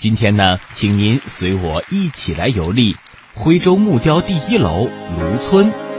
今天呢，请您随我一起来游历徽州木雕第一楼卢村。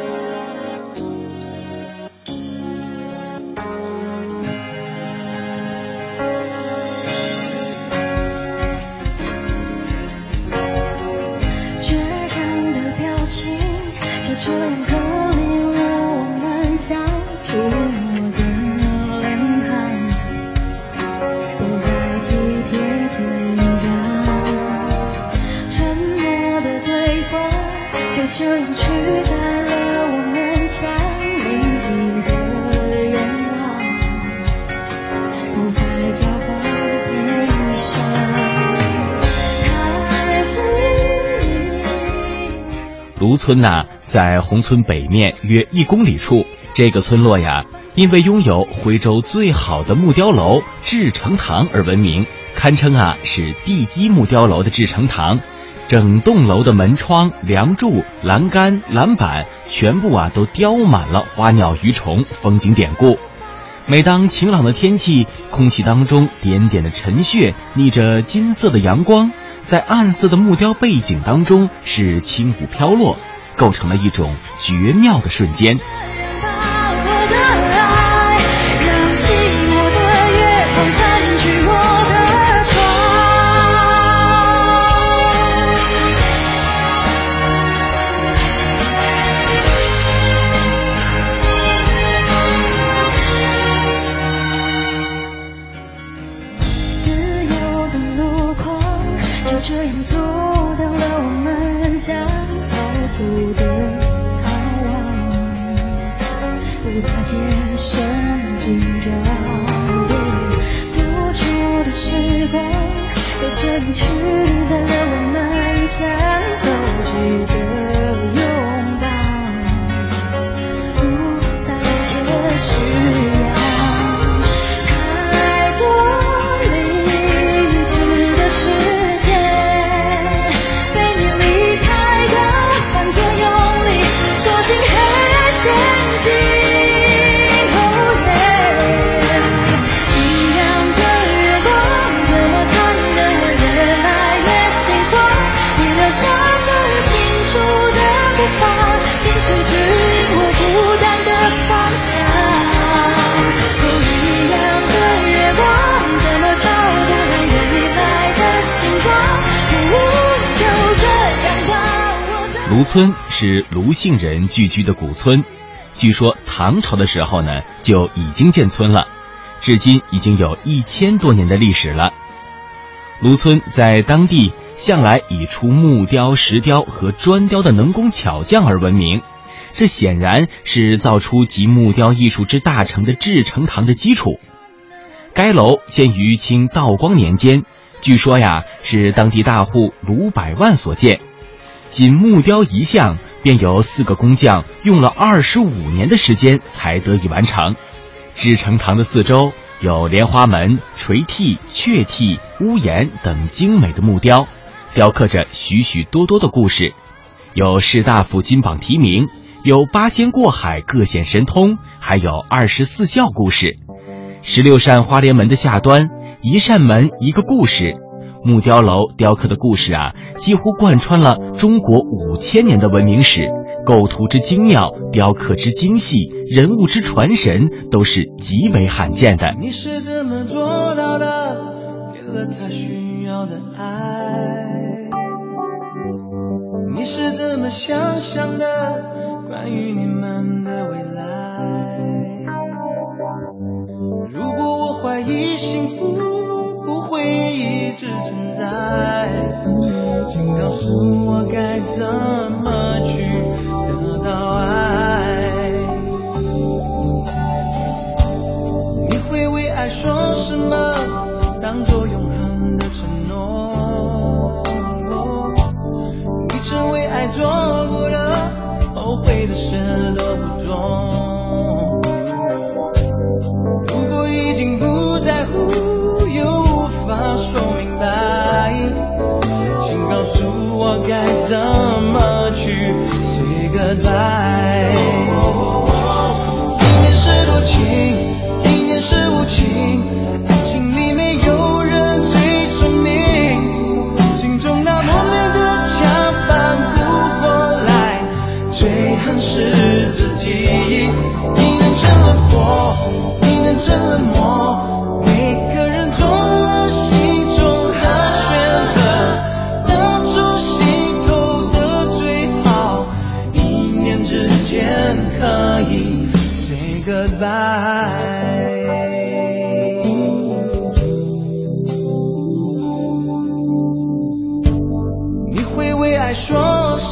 卢村呐，在宏村北面约一公里处。这个村落呀，因为拥有徽州最好的木雕楼至成堂而闻名，堪称啊是第一木雕楼的至成堂。整栋楼的门窗、梁柱、栏杆、栏板，全部啊都雕满了花鸟鱼虫，风景典故。每当晴朗的天气，空气当中点点的晨屑逆着金色的阳光。在暗色的木雕背景当中，是轻舞飘落，构成了一种绝妙的瞬间。村是卢姓人聚居的古村，据说唐朝的时候呢就已经建村了，至今已经有一千多年的历史了。卢村在当地向来以出木雕、石雕和砖雕的能工巧匠而闻名，这显然是造出集木雕艺术之大成的志成堂的基础。该楼建于清道光年间，据说呀是当地大户卢百万所建。仅木雕一项，便有四个工匠用了二十五年的时间才得以完成。志成堂的四周有莲花门、垂替、雀替、屋檐等精美的木雕，雕刻着许许多多的故事，有士大夫金榜题名，有八仙过海各显神通，还有二十四孝故事。十六扇花莲门的下端，一扇门一个故事。木雕楼雕刻的故事啊，几乎贯穿了中国五千年的文明史。构图之精妙，雕刻之精细，人物之传神，都是极为罕见的。你是怎么做到的？给了他需要的爱。你是怎么想象的？关于你们的未来。如果我怀疑幸福。你一直存在，请告诉我该怎么去得到爱。你会为爱说什么？当作永恒的承诺。你曾为爱做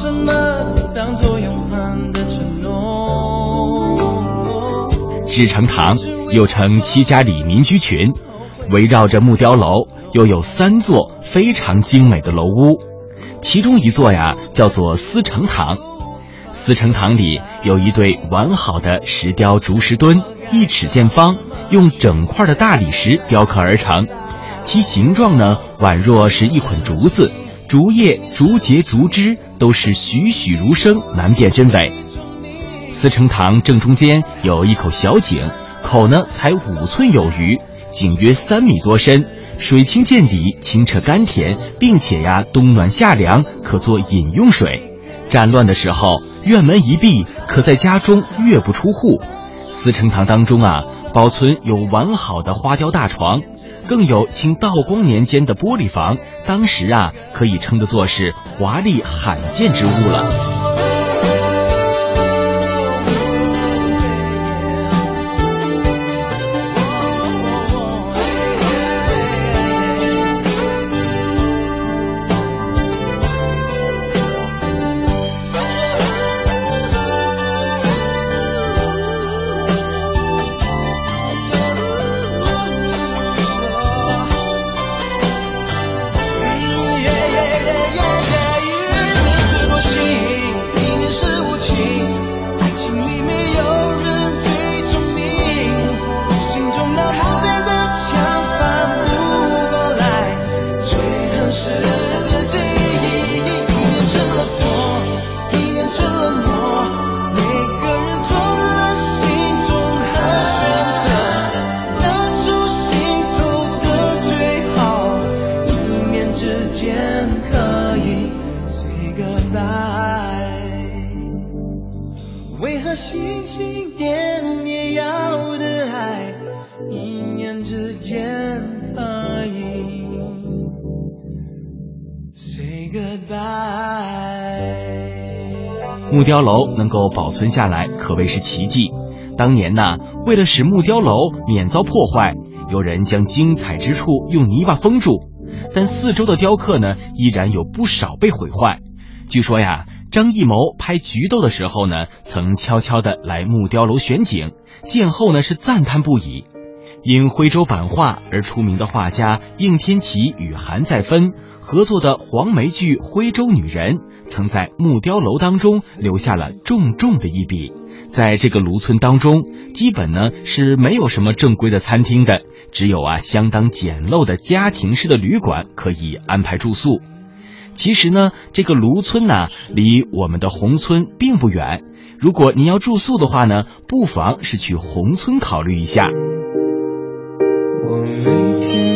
什么当做永恒的承诺？志诚堂又称七家里民居群，围绕着木雕楼又有三座非常精美的楼屋，其中一座呀叫做思成堂。思成堂里有一对完好的石雕竹石墩，一尺见方，用整块的大理石雕刻而成，其形状呢宛若是一捆竹子，竹叶、竹节、竹枝都是栩栩如生，难辨真伪。思成堂正中间有一口小井，口呢才五寸有余，井约三米多深，水清见底，清澈甘甜，并且呀冬暖夏凉，可做饮用水。战乱的时候，院门一闭，可在家中月不出户。思成堂当中啊，保存有完好的花雕大床，更有清道光年间的玻璃房，当时啊，可以称得作是华丽罕见之物了。木雕楼能够保存下来，可谓是奇迹。当年呢，为了使木雕楼免遭破坏，有人将精彩之处用泥巴封住，但四周的雕刻呢，依然有不少被毁坏。据说呀，张艺谋拍《菊豆》的时候呢，曾悄悄的来木雕楼选景，见后呢是赞叹不已。因徽州版画而出名的画家应天齐与韩再芬合作的黄梅剧《徽州女人》，曾在木雕楼当中留下了重重的一笔。在这个卢村当中，基本呢是没有什么正规的餐厅的，只有啊相当简陋的家庭式的旅馆可以安排住宿。其实呢，这个卢村呢离我们的宏村并不远，如果您要住宿的话呢，不妨是去宏村考虑一下。我每天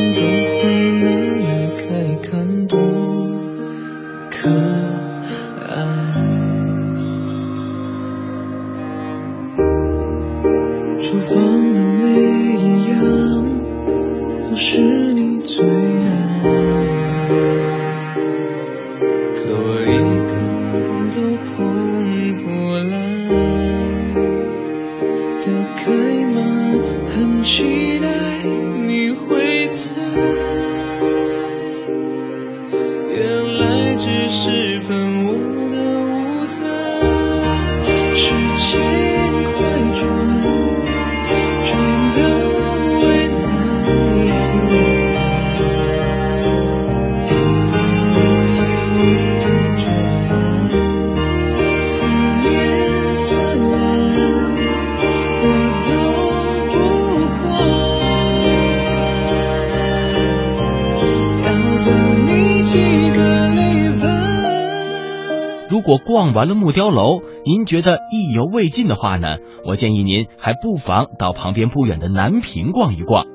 逛完了木雕楼，您觉得意犹未尽的话呢？我建议您还不妨到旁边不远的南平逛一逛。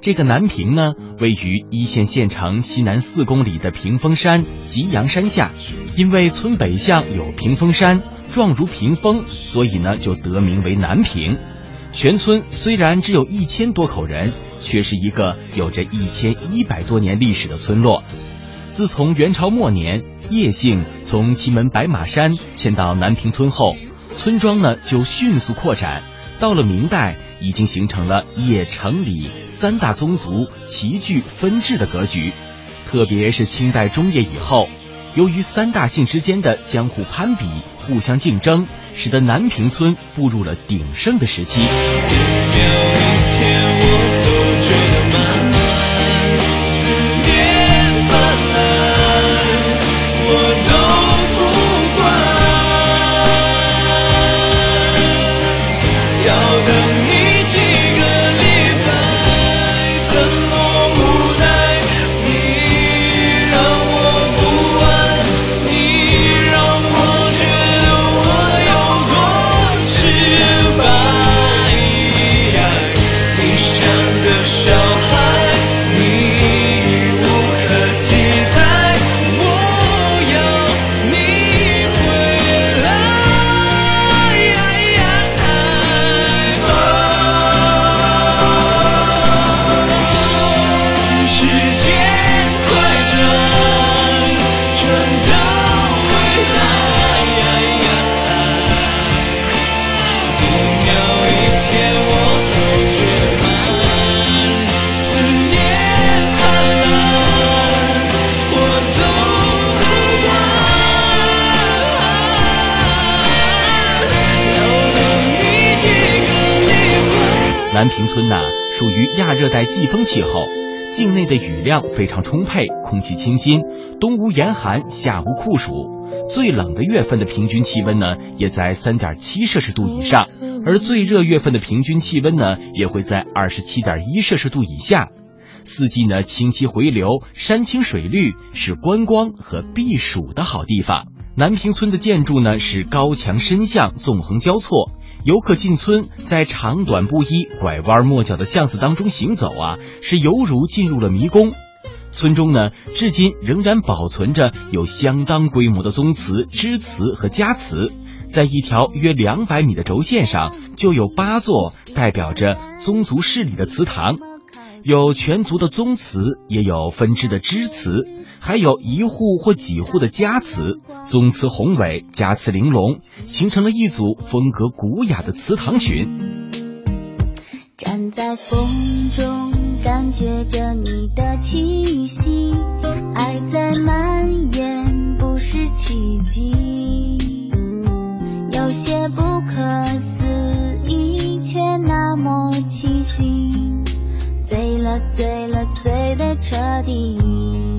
这个南平呢，位于一线县城西南四公里的屏风山吉阳山下。因为村北向有屏风山，状如屏风，所以呢就得名为南平。全村虽然只有一千多口人，却是一个有着一千一百多年历史的村落。自从元朝末年叶姓从祁门白马山迁到南平村后，村庄呢就迅速扩展。到了明代，已经形成了叶城里三大宗族齐聚分治的格局。特别是清代中叶以后，由于三大姓之间的相互攀比、互相竞争，使得南平村步入了鼎盛的时期。村呐，属于亚热带季风气候，境内的雨量非常充沛，空气清新，冬无严寒，夏无酷暑。最冷的月份的平均气温呢，也在三点七摄氏度以上，而最热月份的平均气温呢，也会在二十七点一摄氏度以下。四季呢，清溪回流，山清水绿，是观光和避暑的好地方。南坪村的建筑呢，是高墙深巷，纵横交错。游客进村，在长短不一、拐弯抹角的巷子当中行走啊，是犹如进入了迷宫。村中呢，至今仍然保存着有相当规模的宗祠、支祠和家祠。在一条约两百米的轴线上，就有八座代表着宗族势力的祠堂。有全族的宗祠，也有分支的支祠，还有一户或几户的家祠。宗祠宏伟，家祠玲珑，形成了一组风格古雅的祠堂群。站在风中，感觉着你的气息，爱在蔓延，不是奇迹，有些不可思议，却那么清晰。醉了，醉了，醉得彻底。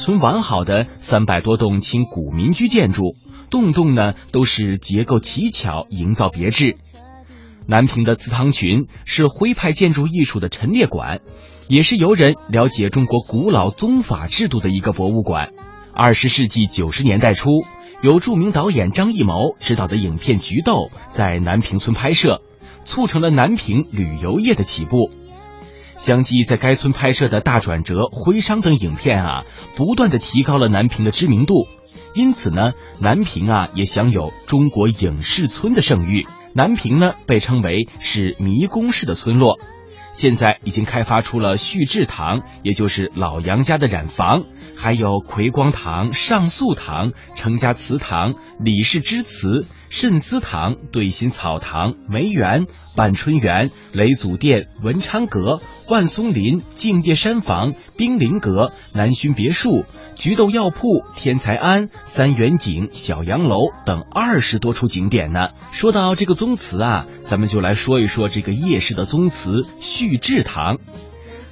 存完好的三百多栋清古民居建筑，栋栋呢都是结构奇巧，营造别致。南平的祠堂群是徽派建筑艺术的陈列馆，也是游人了解中国古老宗法制度的一个博物馆。二十世纪九十年代初，由著名导演张艺谋执导的影片《菊豆》在南平村拍摄，促成了南平旅游业的起步。相继在该村拍摄的大转折、徽商等影片啊，不断的提高了南平的知名度。因此呢，南平啊也享有中国影视村的盛誉。南平呢被称为是迷宫式的村落，现在已经开发出了旭志堂，也就是老杨家的染房，还有奎光堂、上素堂、程家祠堂、李氏之祠、慎思堂、对心草堂、梅园、半春园、雷祖殿、文昌阁、万松林、静夜山房、冰林阁、南薰别墅、菊豆药铺、天才庵、三元井、小洋楼等二十多处景点呢。说到这个宗祠啊，咱们就来说一说这个叶氏的宗祠旭志堂。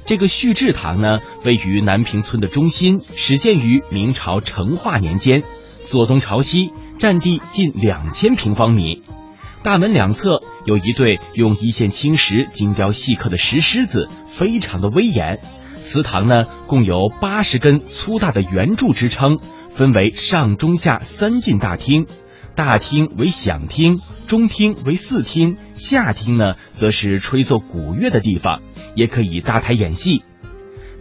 这个旭志堂呢，位于南屏村的中心，始建于明朝成化年间，坐东朝西。占地近两千平方米，大门两侧有一对用一线青石精雕细刻的石狮子，非常的威严。祠堂呢，共有八十根粗大的圆柱支撑，分为上中下三进大厅，大厅为享厅，中厅为四厅，下厅呢则是吹奏古乐的地方，也可以搭台演戏。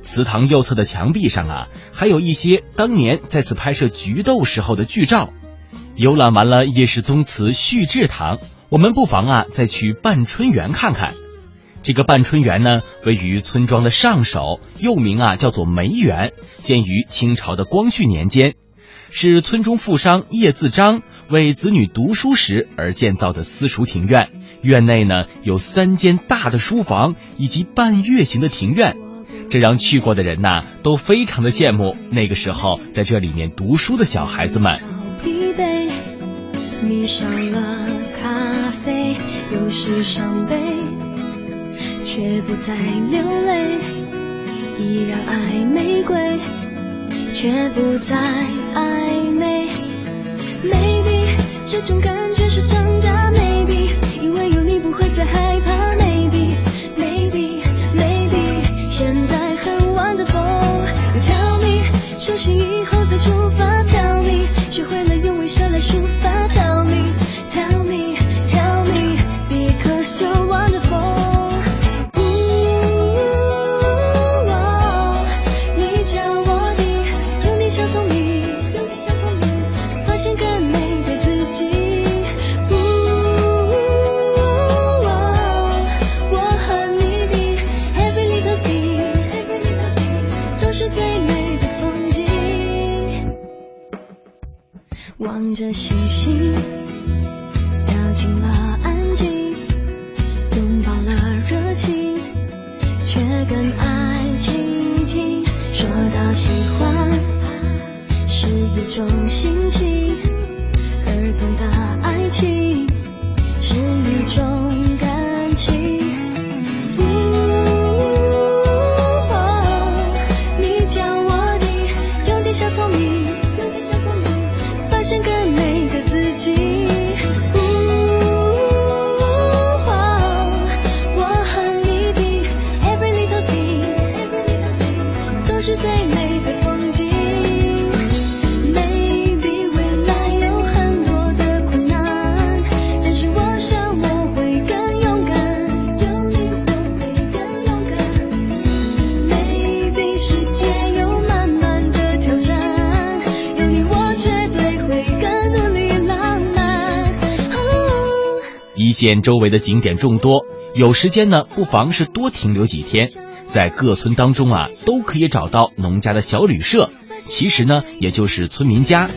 祠堂右侧的墙壁上啊，还有一些当年在此拍摄菊豆时候的剧照。游览完了叶氏宗祠旭志堂，我们不妨啊再去半春园看看。这个半春园呢，位于村庄的上首，又名啊叫做梅园，建于清朝的光绪年间，是村中富商叶自章为子女读书时而建造的私塾庭院。院内呢有三间大的书房以及半月形的庭院，这让去过的人呐都非常的羡慕那个时候在这里面读书的小孩子们。迷上了咖啡，有时伤悲，却不再流泪。依然爱玫瑰，却不再暧昧。Maybe 这种感觉是真的中心见周围的景点众多，有时间呢，不妨是多停留几天。在各村当中啊，都可以找到农家的小旅社，其实呢，也就是村民家，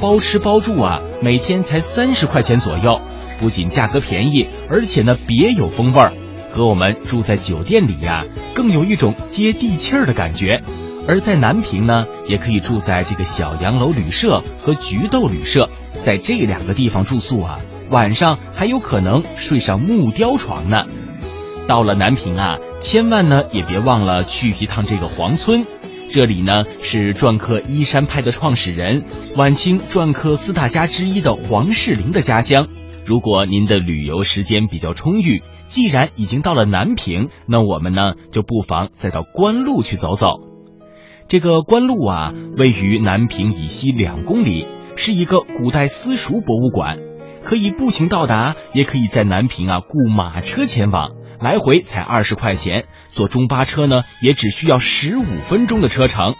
包吃包住啊，每天才三十块钱左右，不仅价格便宜，而且呢，别有风味儿，和我们住在酒店里呀，更有一种接地气儿的感觉。而在南平呢，也可以住在这个小洋楼旅社和菊豆旅社，在这两个地方住宿啊。晚上还有可能睡上木雕床呢。到了南平啊，千万呢也别忘了去一趟这个黄村。这里呢是篆刻依山派的创始人、晚清篆刻四大家之一的黄士林的家乡。如果您的旅游时间比较充裕，既然已经到了南平，那我们呢就不妨再到官路去走走。这个官路啊，位于南平以西两公里，是一个古代私塾博物馆。可以步行到达，也可以在南平啊雇马车前往，来回才二十块钱。坐中巴车呢，也只需要十五分钟的车程。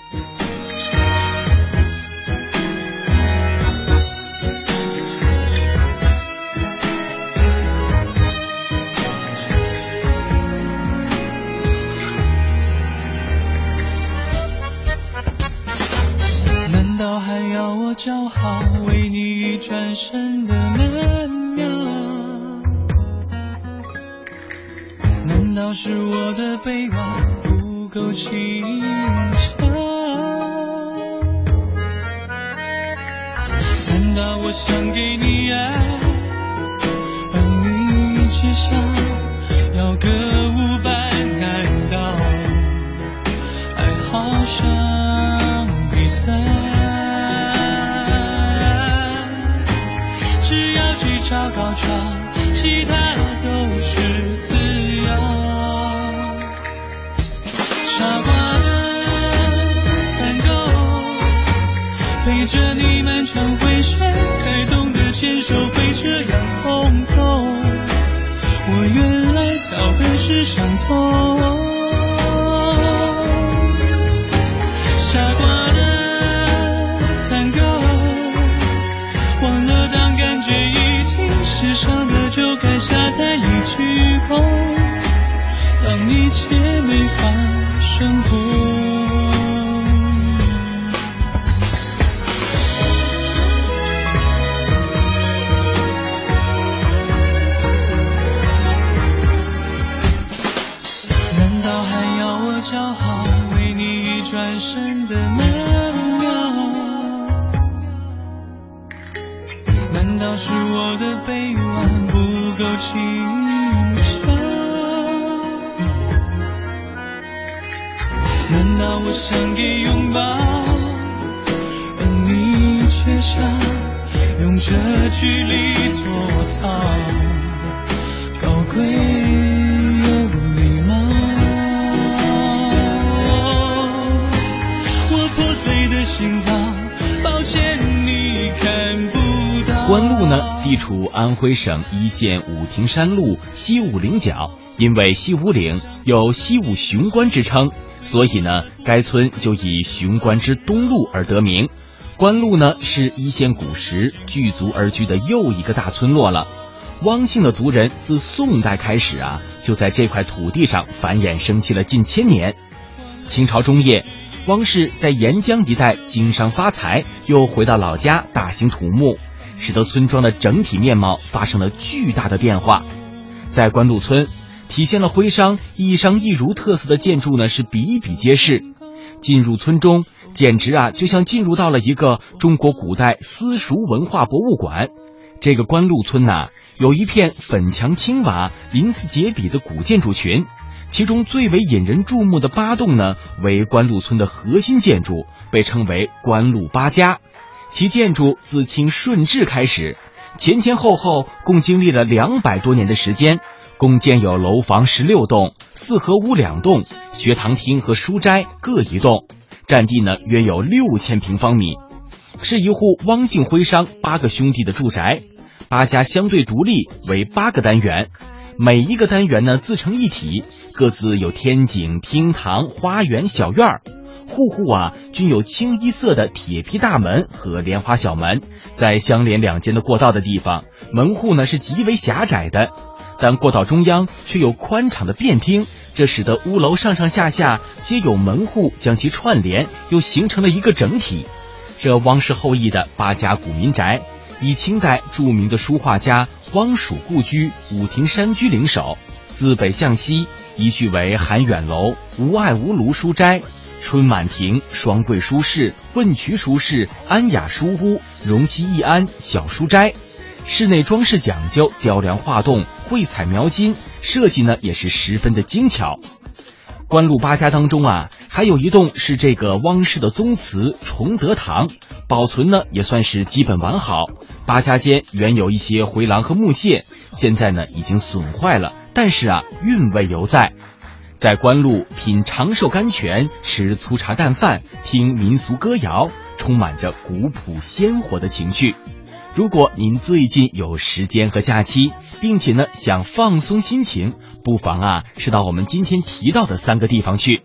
难道还要我叫好，为你一？转身的曼妙。难道是我的臂弯不够轻巧？难道我想给你爱，而你却想要个高潮期待。是我的臂弯不够轻巧？难道我想给拥抱，而你却想用这距离做逃？高贵关路呢，地处安徽省一线武亭山路西武岭角，因为西武岭有西武雄关之称，所以呢，该村就以雄关之东路而得名。关路呢，是一线古时聚族而居的又一个大村落了。汪姓的族人自宋代开始啊，就在这块土地上繁衍生息了近千年。清朝中叶，汪氏在沿江一带经商发财，又回到老家大兴土木，使得村庄的整体面貌发生了巨大的变化。在关路村，体现了徽商一商一儒特色的建筑呢是比比皆是。进入村中，简直啊就像进入到了一个中国古代私塾文化博物馆。这个关路村呐、有一片粉墙青瓦、鳞次栉比的古建筑群，其中最为引人注目的八栋呢，为关路村的核心建筑，被称为关路八家。其建筑自清顺治开始，前前后后共经历了两百多年的时间，共建有楼房十六栋、四合屋两栋、学堂厅和书斋各一栋，占地呢约有六千平方米，是一户汪姓徽商八个兄弟的住宅。八家相对独立为八个单元，每一个单元呢自成一体，各自有天井、厅堂、花园、小院儿。户户啊均有清一色的铁皮大门和莲花小门，在相连两间的过道的地方，门户呢是极为狭窄的，但过道中央却有宽敞的便厅，这使得屋楼上上下下皆有门户将其串联，又形成了一个整体。这汪氏后裔的八家古民宅，以清代著名的书画家汪曙故居武亭山居领首，自北向西依序为含远楼、无爱无庐书斋、春满庭、双桂书室、问渠书室、安雅书屋、荣西义安小书斋。室内装饰讲究，雕梁画栋、绘彩描金，设计呢也是十分的精巧。关路八家当中啊，还有一栋是这个汪氏的宗祠崇德堂，保存呢也算是基本完好。八家间原有一些回廊和木屑，现在呢已经损坏了，但是啊韵味犹在。在官路品长寿甘泉，吃粗茶淡饭，听民俗歌谣，充满着古朴鲜活的情趣。如果您最近有时间和假期，并且呢想放松心情，不妨啊是到我们今天提到的三个地方去。